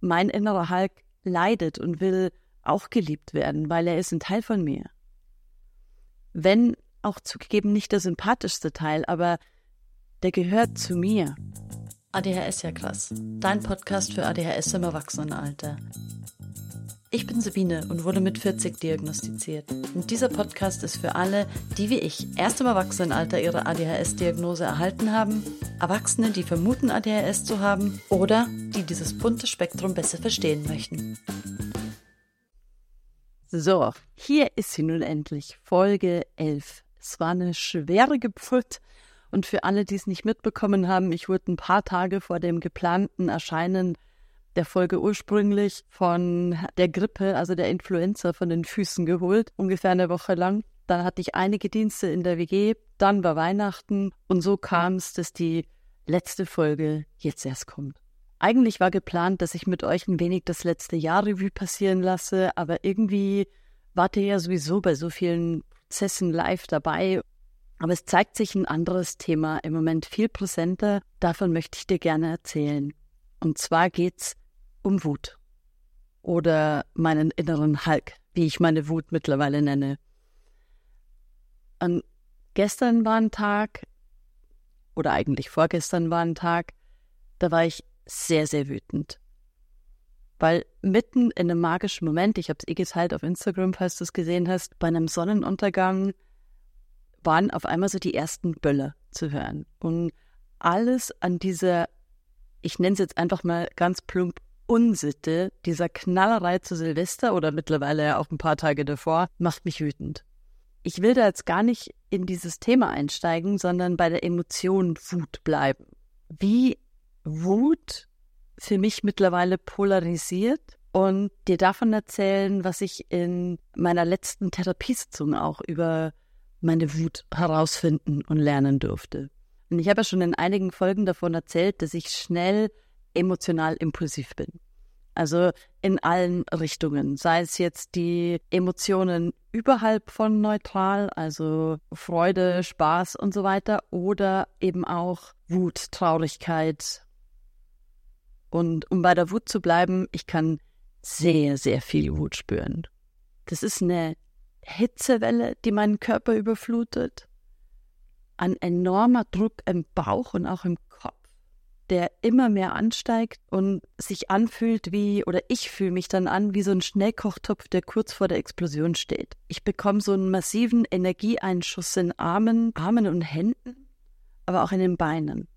mein innerer Hulk leidet und will auch geliebt werden, weil er ist ein Teil von mir. Wenn auch zugegeben nicht der sympathischste Teil, aber der gehört zu mir. ADHS ja krass. Dein Podcast für ADHS im Erwachsenenalter. Ich bin Sabine und wurde mit 40 diagnostiziert. Und dieser Podcast ist für alle, die wie ich erst im Erwachsenenalter ihre ADHS-Diagnose erhalten haben, Erwachsene, die vermuten, ADHS zu haben oder die dieses bunte Spektrum besser verstehen möchten. So, hier ist sie nun endlich, Folge 11. Es war eine schwere Geburt und für alle, die es nicht mitbekommen haben, ich wurde ein paar Tage vor dem geplanten Erscheinen der Folge ursprünglich von der Grippe, also der Influenza, von den Füßen geholt, ungefähr eine Woche lang. Dann hatte ich einige Dienste in der WG, dann war Weihnachten und so kam es, dass die letzte Folge jetzt erst kommt. Eigentlich war geplant, dass ich mit euch ein wenig das letzte Jahr Revue passieren lasse, aber irgendwie wart ihr ja sowieso bei so vielen Prozessen live dabei. Aber es zeigt sich ein anderes Thema im Moment viel präsenter. Davon möchte ich dir gerne erzählen. Und zwar geht's um Wut oder meinen inneren Hulk, wie ich meine Wut mittlerweile nenne. Und gestern war ein Tag, oder eigentlich vorgestern war ein Tag, da war ich sehr, sehr wütend. Weil mitten in einem magischen Moment, ich habe es eh geteilt auf Instagram, falls du es gesehen hast, bei einem Sonnenuntergang waren auf einmal so die ersten Böller zu hören. Und alles an dieser, ich nenne es jetzt einfach mal ganz plump, Unsitte, dieser Knallerei zu Silvester oder mittlerweile ja auch ein paar Tage davor, macht mich wütend. Ich will da jetzt gar nicht in dieses Thema einsteigen, sondern bei der Emotion Wut bleiben. Wie Wut für mich mittlerweile polarisiert und dir davon erzählen, was ich in meiner letzten Therapiesitzung auch über meine Wut herausfinden und lernen durfte. Und ich habe ja schon in einigen Folgen davon erzählt, dass ich schnell emotional impulsiv bin. Also in allen Richtungen, sei es jetzt die Emotionen überhalb von neutral, also Freude, Spaß und so weiter, oder eben auch Wut, Traurigkeit. Und um bei der Wut zu bleiben, ich kann sehr, sehr viel Wut spüren. Das ist eine Hitzewelle, die meinen Körper überflutet, ein enormer Druck im Bauch und auch im Kopf der immer mehr ansteigt und sich anfühlt wie, oder ich fühle mich dann an wie so ein Schnellkochtopf, der kurz vor der Explosion steht. Ich bekomme so einen massiven Energieeinschuss in Armen, Armen und Händen, aber auch in den Beinen.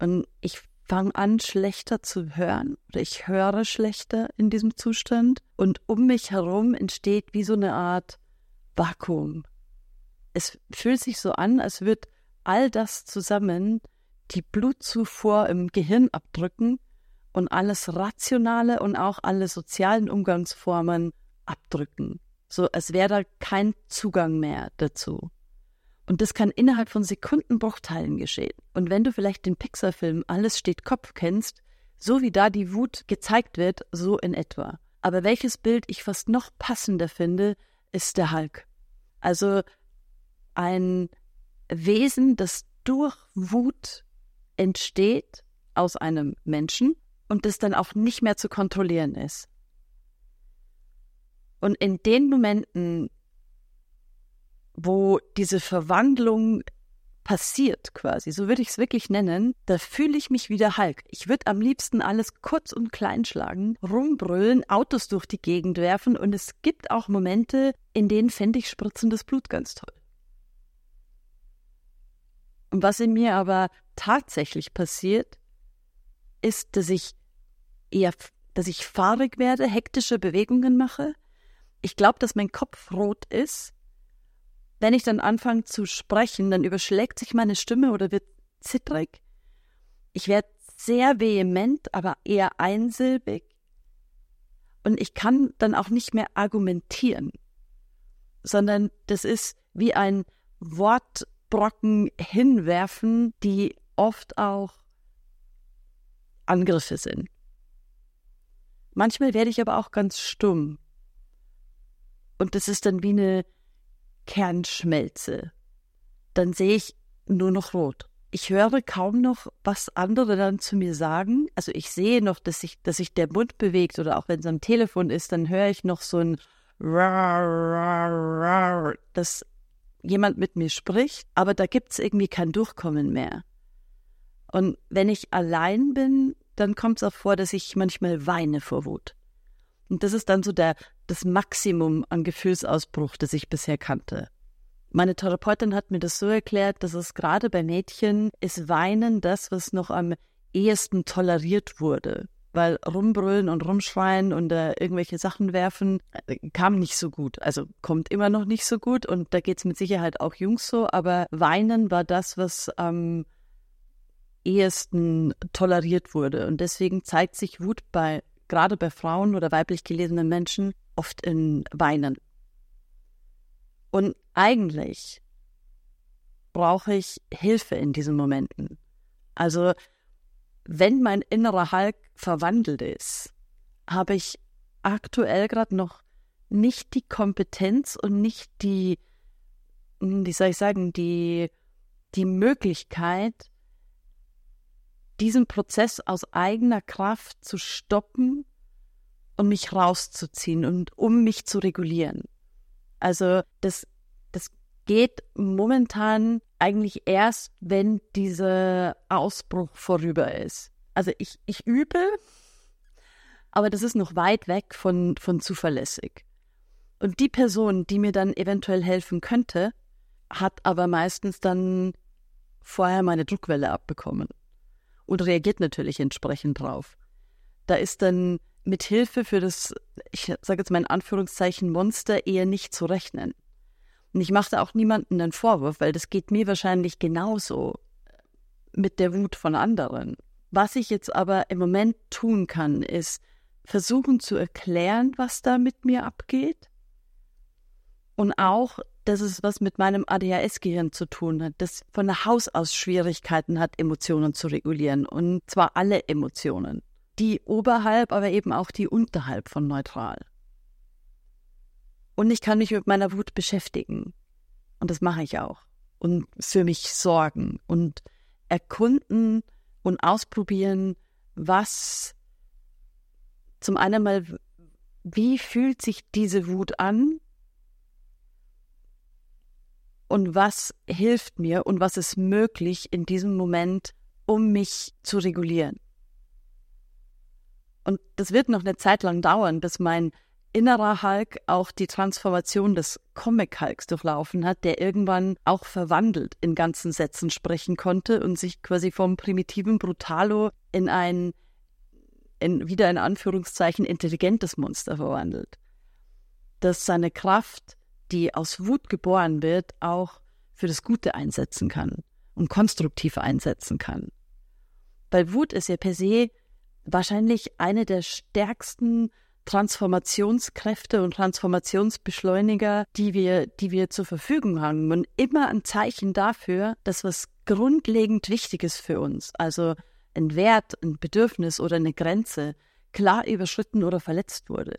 Und ich fange an, schlechter zu hören, oder ich höre schlechter in diesem Zustand, und um mich herum entsteht wie so eine Art Vakuum. Es fühlt sich so an, als würde all das zusammen die Blutzufuhr im Gehirn abdrücken und alles Rationale und auch alle sozialen Umgangsformen abdrücken. So als wäre da kein Zugang mehr dazu. Und das kann innerhalb von Sekundenbruchteilen geschehen. Und wenn du vielleicht den Pixar-Film Alles steht Kopf kennst, so wie da die Wut gezeigt wird, so in etwa. Aber welches Bild ich fast noch passender finde, ist der Hulk. Also ein Wesen, das durch Wut entsteht aus einem Menschen und das dann auch nicht mehr zu kontrollieren ist. Und in den Momenten, wo diese Verwandlung passiert quasi, so würde ich es wirklich nennen, da fühle ich mich wieder Hulk. Ich würde am liebsten alles kurz und klein schlagen, rumbrüllen, Autos durch die Gegend werfen und es gibt auch Momente, in denen fände ich spritzendes Blut ganz toll. Und was in mir aber tatsächlich passiert, ist, dass ich eher, dass ich fahrig werde, hektische Bewegungen mache. Ich glaube, dass mein Kopf rot ist. Wenn ich dann anfange zu sprechen, dann überschlägt sich meine Stimme oder wird zittrig. Ich werde sehr vehement, aber eher einsilbig. Und ich kann dann auch nicht mehr argumentieren, sondern das ist wie ein Wort Brocken hinwerfen, die oft auch Angriffe sind. Manchmal werde ich aber auch ganz stumm. Und das ist dann wie eine Kernschmelze. Dann sehe ich nur noch rot. ich höre kaum noch, was andere dann zu mir sagen. Also ich sehe noch, dass sich, dass sich der Mund bewegt oder auch wenn es am Telefon ist, dann höre ich noch so ein dass jemand mit mir spricht, aber da gibt es irgendwie kein Durchkommen mehr. Und wenn ich allein bin, dann kommt es auch vor, dass ich manchmal weine vor Wut. Und das ist dann so der, das Maximum an Gefühlsausbruch, das ich bisher kannte. Meine Therapeutin hat mir das so erklärt, dass es gerade bei Mädchen ist Weinen das, was noch am ehesten toleriert wurde. Weil rumbrüllen und rumschreien und äh, irgendwelche Sachen werfen äh, kam nicht so gut. Also kommt immer noch nicht so gut und da geht es mit Sicherheit auch Jungs so, aber Weinen war das, was am ehesten toleriert wurde. Und deswegen zeigt sich Wut bei, gerade bei Frauen oder weiblich gelesenen Menschen, oft in Weinen. Und eigentlich brauche ich Hilfe in diesen Momenten. Also wenn mein innerer Hulk verwandelt ist, habe ich aktuell gerade noch nicht die Kompetenz und nicht die, hm, wie soll ich sagen, die, die Möglichkeit, diesen Prozess aus eigener Kraft zu stoppen und mich rauszuziehen und um mich zu regulieren. Also das, das geht momentan eigentlich erst, wenn dieser Ausbruch vorüber ist. Also ich, ich übe, aber das ist noch weit weg von, von zuverlässig. Und die Person, die mir dann eventuell helfen könnte, hat aber meistens dann vorher meine Druckwelle abbekommen und reagiert natürlich entsprechend drauf. Da ist dann mit Hilfe für das, ich sage jetzt mal in Anführungszeichen, Monster eher nicht zu rechnen. Und ich mache auch niemandem einen Vorwurf, weil das geht mir wahrscheinlich genauso mit der Wut von anderen. Was ich jetzt aber im Moment tun kann, ist versuchen zu erklären, was da mit mir abgeht. Und auch, dass es was mit meinem ADHS-Gehirn zu tun hat, das von Haus aus Schwierigkeiten hat, Emotionen zu regulieren. Und zwar alle Emotionen die oberhalb, aber eben auch die unterhalb von neutral. Und ich kann mich mit meiner Wut beschäftigen. Und das mache ich auch. Und für mich sorgen und erkunden und ausprobieren, was zum einen mal, wie fühlt sich diese Wut an? Und was hilft mir und was ist möglich in diesem Moment, um mich zu regulieren? Und das wird noch eine Zeit lang dauern, bis mein innerer Hulk auch die Transformation des Comic Hulks durchlaufen hat, der irgendwann auch verwandelt in ganzen Sätzen sprechen konnte und sich quasi vom primitiven Brutalo in ein in, wieder in Anführungszeichen intelligentes Monster verwandelt. Dass seine Kraft, die aus Wut geboren wird, auch für das Gute einsetzen kann und konstruktiv einsetzen kann. Weil Wut ist ja per se wahrscheinlich eine der stärksten Transformationskräfte und Transformationsbeschleuniger, die wir, die wir zur Verfügung haben und immer ein Zeichen dafür, dass was grundlegend Wichtiges für uns, also ein Wert, ein Bedürfnis oder eine Grenze, klar überschritten oder verletzt wurde.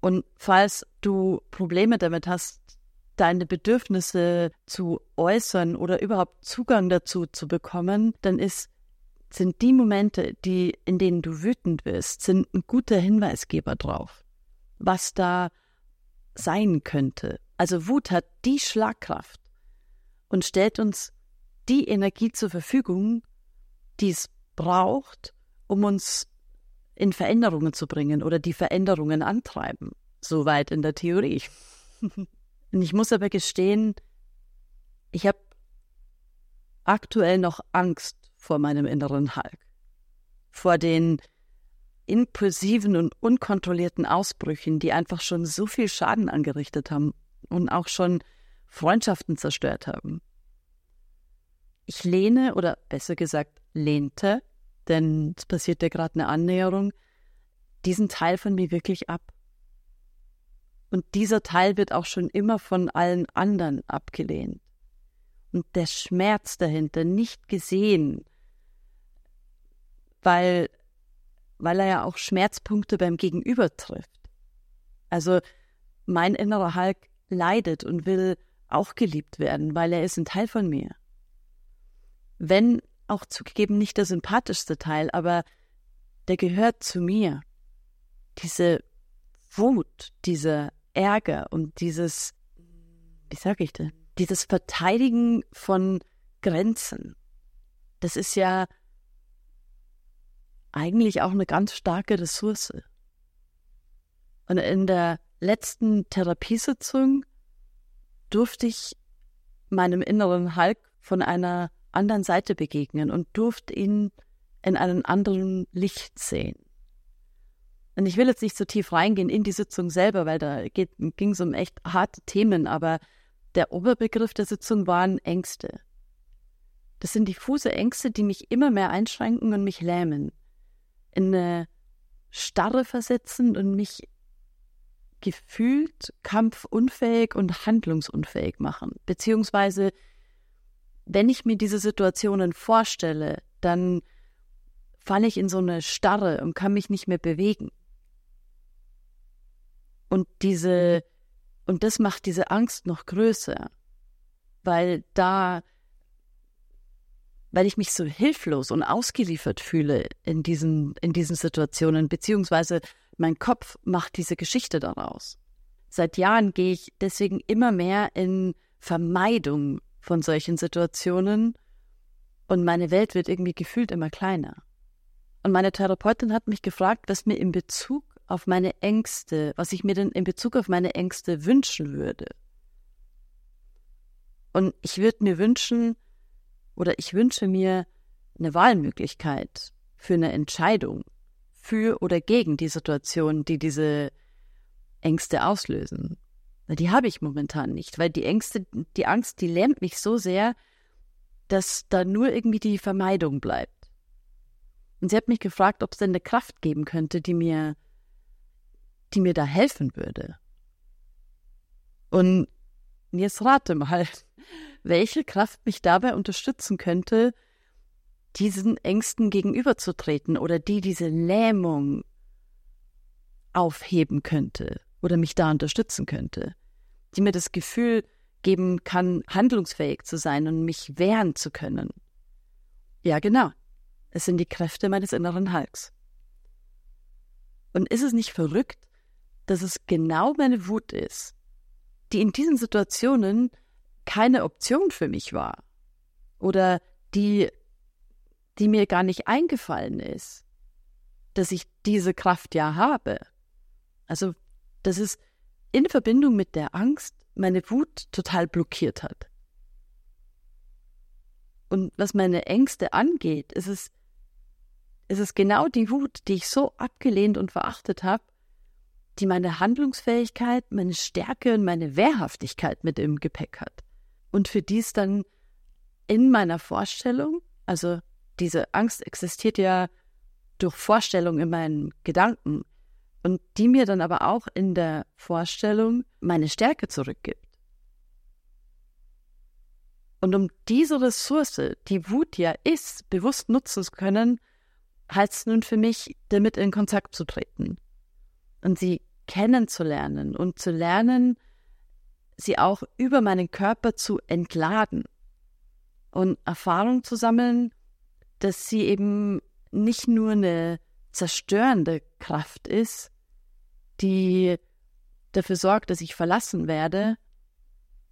Und falls du Probleme damit hast, deine Bedürfnisse zu äußern oder überhaupt Zugang dazu zu bekommen, dann ist sind die Momente, die, in denen du wütend wirst, sind ein guter Hinweisgeber drauf, was da sein könnte. Also Wut hat die Schlagkraft und stellt uns die Energie zur Verfügung, die es braucht, um uns in Veränderungen zu bringen oder die Veränderungen antreiben. Soweit in der Theorie. und ich muss aber gestehen, ich habe aktuell noch Angst vor meinem inneren Hulk, vor den impulsiven und unkontrollierten Ausbrüchen, die einfach schon so viel Schaden angerichtet haben und auch schon Freundschaften zerstört haben. Ich lehne oder besser gesagt lehnte, denn es passiert ja gerade eine Annäherung, diesen Teil von mir wirklich ab. Und dieser Teil wird auch schon immer von allen anderen abgelehnt. Und der Schmerz dahinter, nicht gesehen, weil, weil er ja auch Schmerzpunkte beim Gegenüber trifft. Also mein innerer Hulk leidet und will auch geliebt werden, weil er ist ein Teil von mir. wenn auch zugegeben nicht der sympathischste Teil, aber der gehört zu mir. Diese Wut, dieser Ärger und dieses, wie sage ich das, dieses Verteidigen von Grenzen. Das ist ja eigentlich auch eine ganz starke Ressource. Und in der letzten Therapiesitzung durfte ich meinem inneren Hulk von einer anderen Seite begegnen und durfte ihn in einem anderen Licht sehen. Und ich will jetzt nicht so tief reingehen in die Sitzung selber, weil da ging es um echt harte Themen, aber der Oberbegriff der Sitzung waren Ängste. Das sind diffuse Ängste, die mich immer mehr einschränken und mich lähmen, in eine Starre versetzen und mich gefühlt kampfunfähig und handlungsunfähig machen. Beziehungsweise, wenn ich mir diese Situationen vorstelle, dann falle ich in so eine Starre und kann mich nicht mehr bewegen. Und diese, und das macht diese Angst noch größer, weil da, weil ich mich so hilflos und ausgeliefert fühle in diesen, in diesen Situationen, beziehungsweise mein Kopf macht diese Geschichte daraus. Seit Jahren gehe ich deswegen immer mehr in Vermeidung von solchen Situationen und meine Welt wird irgendwie gefühlt immer kleiner. Und meine Therapeutin hat mich gefragt, was mir in Bezug auf meine Ängste, was ich mir denn in Bezug auf meine Ängste wünschen würde. Und ich würde mir wünschen, oder ich wünsche mir eine Wahlmöglichkeit für eine Entscheidung für oder gegen die Situation, die diese Ängste auslösen. Die habe ich momentan nicht, weil die Ängste, die Angst, die lähmt mich so sehr, dass da nur irgendwie die Vermeidung bleibt. Und sie hat mich gefragt, ob es denn eine Kraft geben könnte, die mir, die mir da helfen würde. Und jetzt rate mal, welche Kraft mich dabei unterstützen könnte, diesen Ängsten gegenüberzutreten oder die diese Lähmung aufheben könnte oder mich da unterstützen könnte, die mir das Gefühl geben kann, handlungsfähig zu sein und mich wehren zu können. Ja, genau. Es sind die Kräfte meines inneren Hulks. Und ist es nicht verrückt, dass es genau meine Wut ist, die in diesen Situationen keine Option für mich war oder die die mir gar nicht eingefallen ist, dass ich diese Kraft ja habe. Also, dass es in Verbindung mit der Angst meine Wut total blockiert hat. Und was meine Ängste angeht, ist es, ist es genau die Wut, die ich so abgelehnt und verachtet habe, die meine Handlungsfähigkeit, meine Stärke und meine Wehrhaftigkeit mit im Gepäck hat. Und für dies dann in meiner Vorstellung, also diese Angst existiert ja durch Vorstellung in meinen Gedanken und die mir dann aber auch in der Vorstellung meine Stärke zurückgibt. Und um diese Ressource, die Wut ja ist, bewusst nutzen zu können, heißt es nun für mich, damit in Kontakt zu treten und sie kennenzulernen und zu lernen, sie auch über meinen Körper zu entladen und Erfahrung zu sammeln, dass sie eben nicht nur eine zerstörende Kraft ist, die dafür sorgt, dass ich verlassen werde,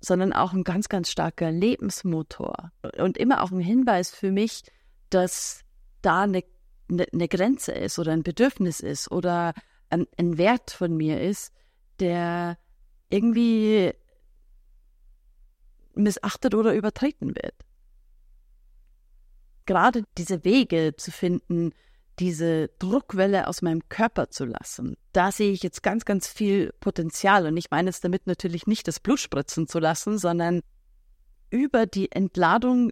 sondern auch ein ganz, ganz starker Lebensmotor. Und immer auch ein Hinweis für mich, dass da eine, eine, eine Grenze ist oder ein Bedürfnis ist oder ein, ein Wert von mir ist, der irgendwie missachtet oder übertreten wird gerade diese Wege zu finden, diese Druckwelle aus meinem Körper zu lassen. Da sehe ich jetzt ganz, ganz viel Potenzial. Und ich meine es damit natürlich nicht, das Blut spritzen zu lassen, sondern über die Entladung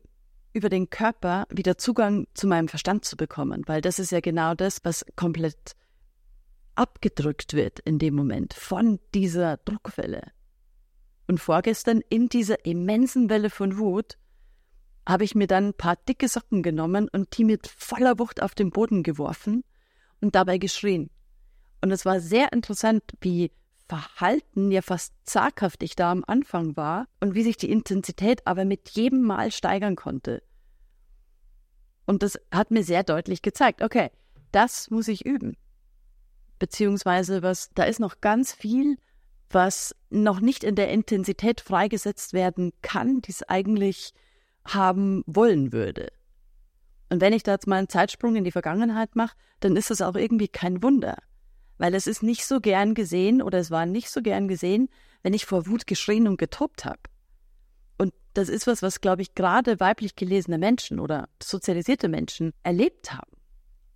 über den Körper wieder Zugang zu meinem Verstand zu bekommen, weil das ist ja genau das, was komplett abgedrückt wird in dem Moment von dieser Druckwelle. Und vorgestern in dieser immensen Welle von Wut habe ich mir dann ein paar dicke Socken genommen und die mit voller Wucht auf den Boden geworfen und dabei geschrien. Und es war sehr interessant, wie verhalten, ja fast zaghaft ich da am Anfang war und wie sich die Intensität aber mit jedem Mal steigern konnte. Und das hat mir sehr deutlich gezeigt, okay, das muss ich üben. Beziehungsweise was, da ist noch ganz viel, was noch nicht in der Intensität freigesetzt werden kann, die es eigentlich haben wollen würde. Und wenn ich da jetzt mal einen Zeitsprung in die Vergangenheit mache, dann ist das auch irgendwie kein Wunder. Weil es ist nicht so gern gesehen oder es war nicht so gern gesehen, wenn ich vor Wut geschrien und getobt habe. Und das ist was, was, glaube ich, gerade weiblich gelesene Menschen oder sozialisierte Menschen erlebt haben.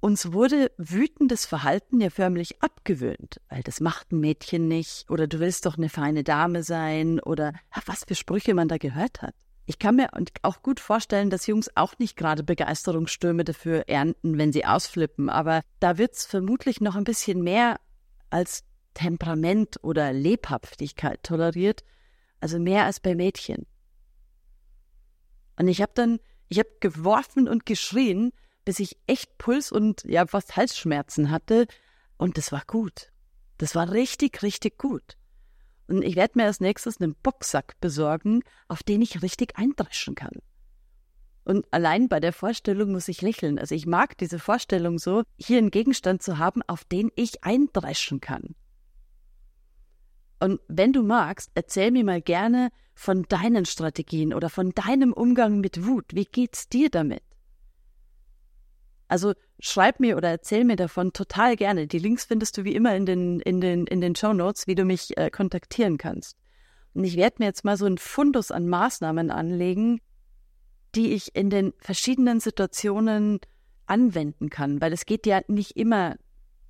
Uns wurde wütendes Verhalten ja förmlich abgewöhnt, weil das macht ein Mädchen nicht oder du willst doch eine feine Dame sein oder was für Sprüche man da gehört hat. Ich kann mir auch gut vorstellen, dass Jungs auch nicht gerade Begeisterungsstürme dafür ernten, wenn sie ausflippen, aber da wird's vermutlich noch ein bisschen mehr als Temperament oder Lebhaftigkeit toleriert, also mehr als bei Mädchen. Und ich habe dann, ich habe geworfen und geschrien, bis ich echt Puls und ja fast Halsschmerzen hatte. Und das war gut. Das war richtig, richtig gut. Und ich werde mir als nächstes einen Boxsack besorgen, auf den ich richtig eindreschen kann. Und allein bei der Vorstellung muss ich lächeln. Also ich mag diese Vorstellung so, hier einen Gegenstand zu haben, auf den ich eindreschen kann. Und wenn du magst, erzähl mir mal gerne von deinen Strategien oder von deinem Umgang mit Wut. Wie geht's dir damit? Also schreib mir oder erzähl mir davon total gerne. Die Links findest du wie immer in den, in den, in den Show Notes, wie du mich äh, kontaktieren kannst. Und ich werde mir jetzt mal so ein Fundus an Maßnahmen anlegen, die ich in den verschiedenen Situationen anwenden kann. Weil es geht ja nicht immer,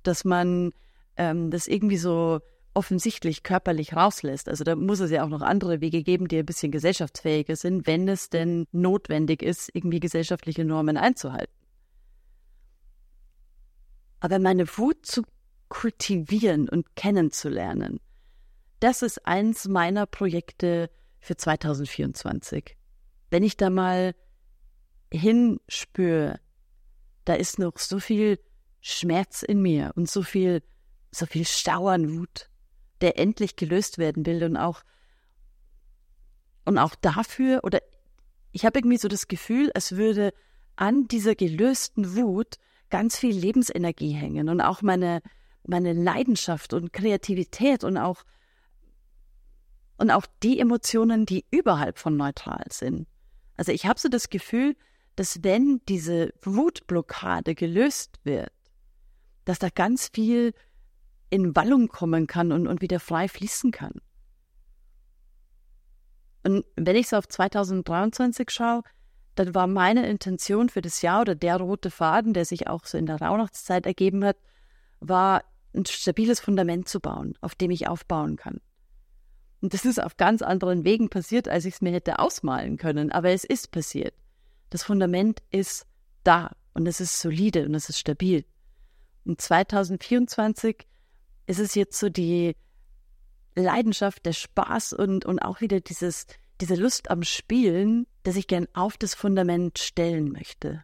dass man ähm, das irgendwie so offensichtlich körperlich rauslässt. Also da muss es ja auch noch andere Wege geben, die ein bisschen gesellschaftsfähiger sind, wenn es denn notwendig ist, irgendwie gesellschaftliche Normen einzuhalten. Aber meine Wut zu kultivieren und kennenzulernen, das ist eins meiner Projekte für 2024. Wenn ich da mal hinspüre, da ist noch so viel Schmerz in mir und so viel, so viel Stau der endlich gelöst werden will und auch, und auch dafür, oder ich habe irgendwie so das Gefühl, es würde an dieser gelösten Wut ganz viel Lebensenergie hängen und auch meine, meine Leidenschaft und Kreativität und auch, und auch die Emotionen, die überhalb von neutral sind. Also ich habe so das Gefühl, dass wenn diese Wutblockade gelöst wird, dass da ganz viel in Wallung kommen kann und, und wieder frei fließen kann. Und wenn ich so auf 2023 schaue, dann war meine Intention für das Jahr oder der rote Faden, der sich auch so in der Rauhnachtszeit ergeben hat, war ein stabiles Fundament zu bauen, auf dem ich aufbauen kann. Und das ist auf ganz anderen Wegen passiert, als ich es mir hätte ausmalen können, aber es ist passiert. Das Fundament ist da und es ist solide und es ist stabil. Und 2024 ist es jetzt so die Leidenschaft, der Spaß und, und auch wieder dieses, diese Lust am Spielen, dass ich gern auf das Fundament stellen möchte,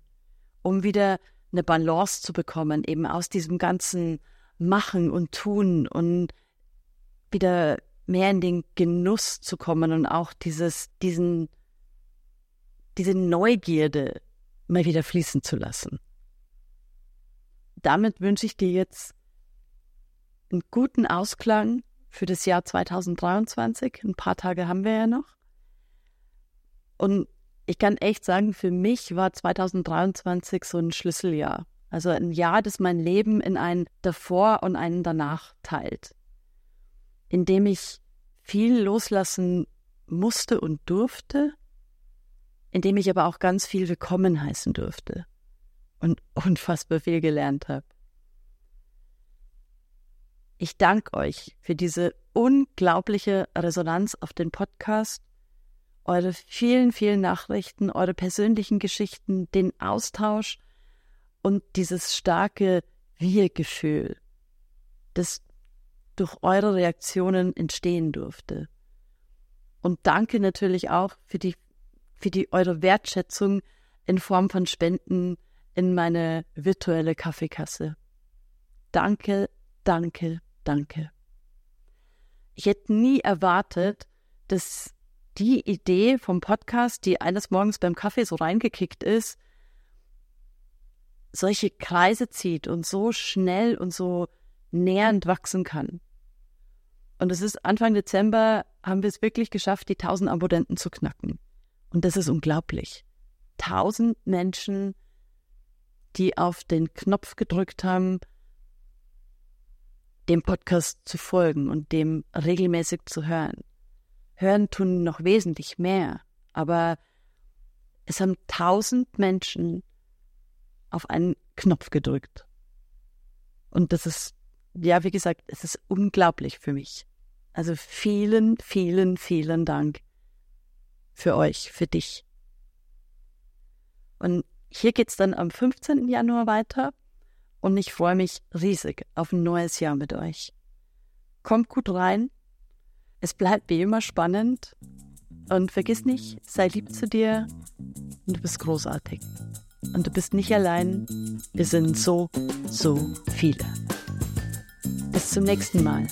um wieder eine Balance zu bekommen, eben aus diesem ganzen Machen und Tun und wieder mehr in den Genuss zu kommen und auch dieses, diesen, diese Neugierde mal wieder fließen zu lassen. Damit wünsche ich dir jetzt einen guten Ausklang für das Jahr 2023. Ein paar Tage haben wir ja noch. Und ich kann echt sagen, für mich war 2023 so ein Schlüsseljahr. Also ein Jahr, das mein Leben in ein davor und einen danach teilt. In dem ich viel loslassen musste und durfte, in dem ich aber auch ganz viel willkommen heißen durfte und unfassbar viel gelernt habe. Ich danke euch für diese unglaubliche Resonanz auf den Podcast eure vielen, vielen Nachrichten, eure persönlichen Geschichten, den Austausch und dieses starke Wir-Gefühl, das durch eure Reaktionen entstehen durfte. Und danke natürlich auch für die, für die eure Wertschätzung in Form von Spenden in meine virtuelle Kaffeekasse. Danke, danke, danke. Ich hätte nie erwartet, dass die Idee vom Podcast, die eines Morgens beim Kaffee so reingekickt ist, solche Kreise zieht und so schnell und so nähernd wachsen kann. Und es ist Anfang Dezember haben wir es wirklich geschafft, die 1000 Abonnenten zu knacken. Und das ist unglaublich. 1000 Menschen, die auf den Knopf gedrückt haben, dem Podcast zu folgen und dem regelmäßig zu hören. Hören tun noch wesentlich mehr, aber es haben tausend Menschen auf einen Knopf gedrückt. Und das ist, ja, wie gesagt, es ist unglaublich für mich. Also vielen, vielen, vielen Dank für euch, für dich. Und hier geht's dann am 15. Januar weiter und ich freue mich riesig auf ein neues Jahr mit euch. Kommt gut rein. Es bleibt wie immer spannend. Und vergiss nicht, sei lieb zu dir und du bist großartig. Und du bist nicht allein. Wir sind so, so viele. Bis zum nächsten Mal.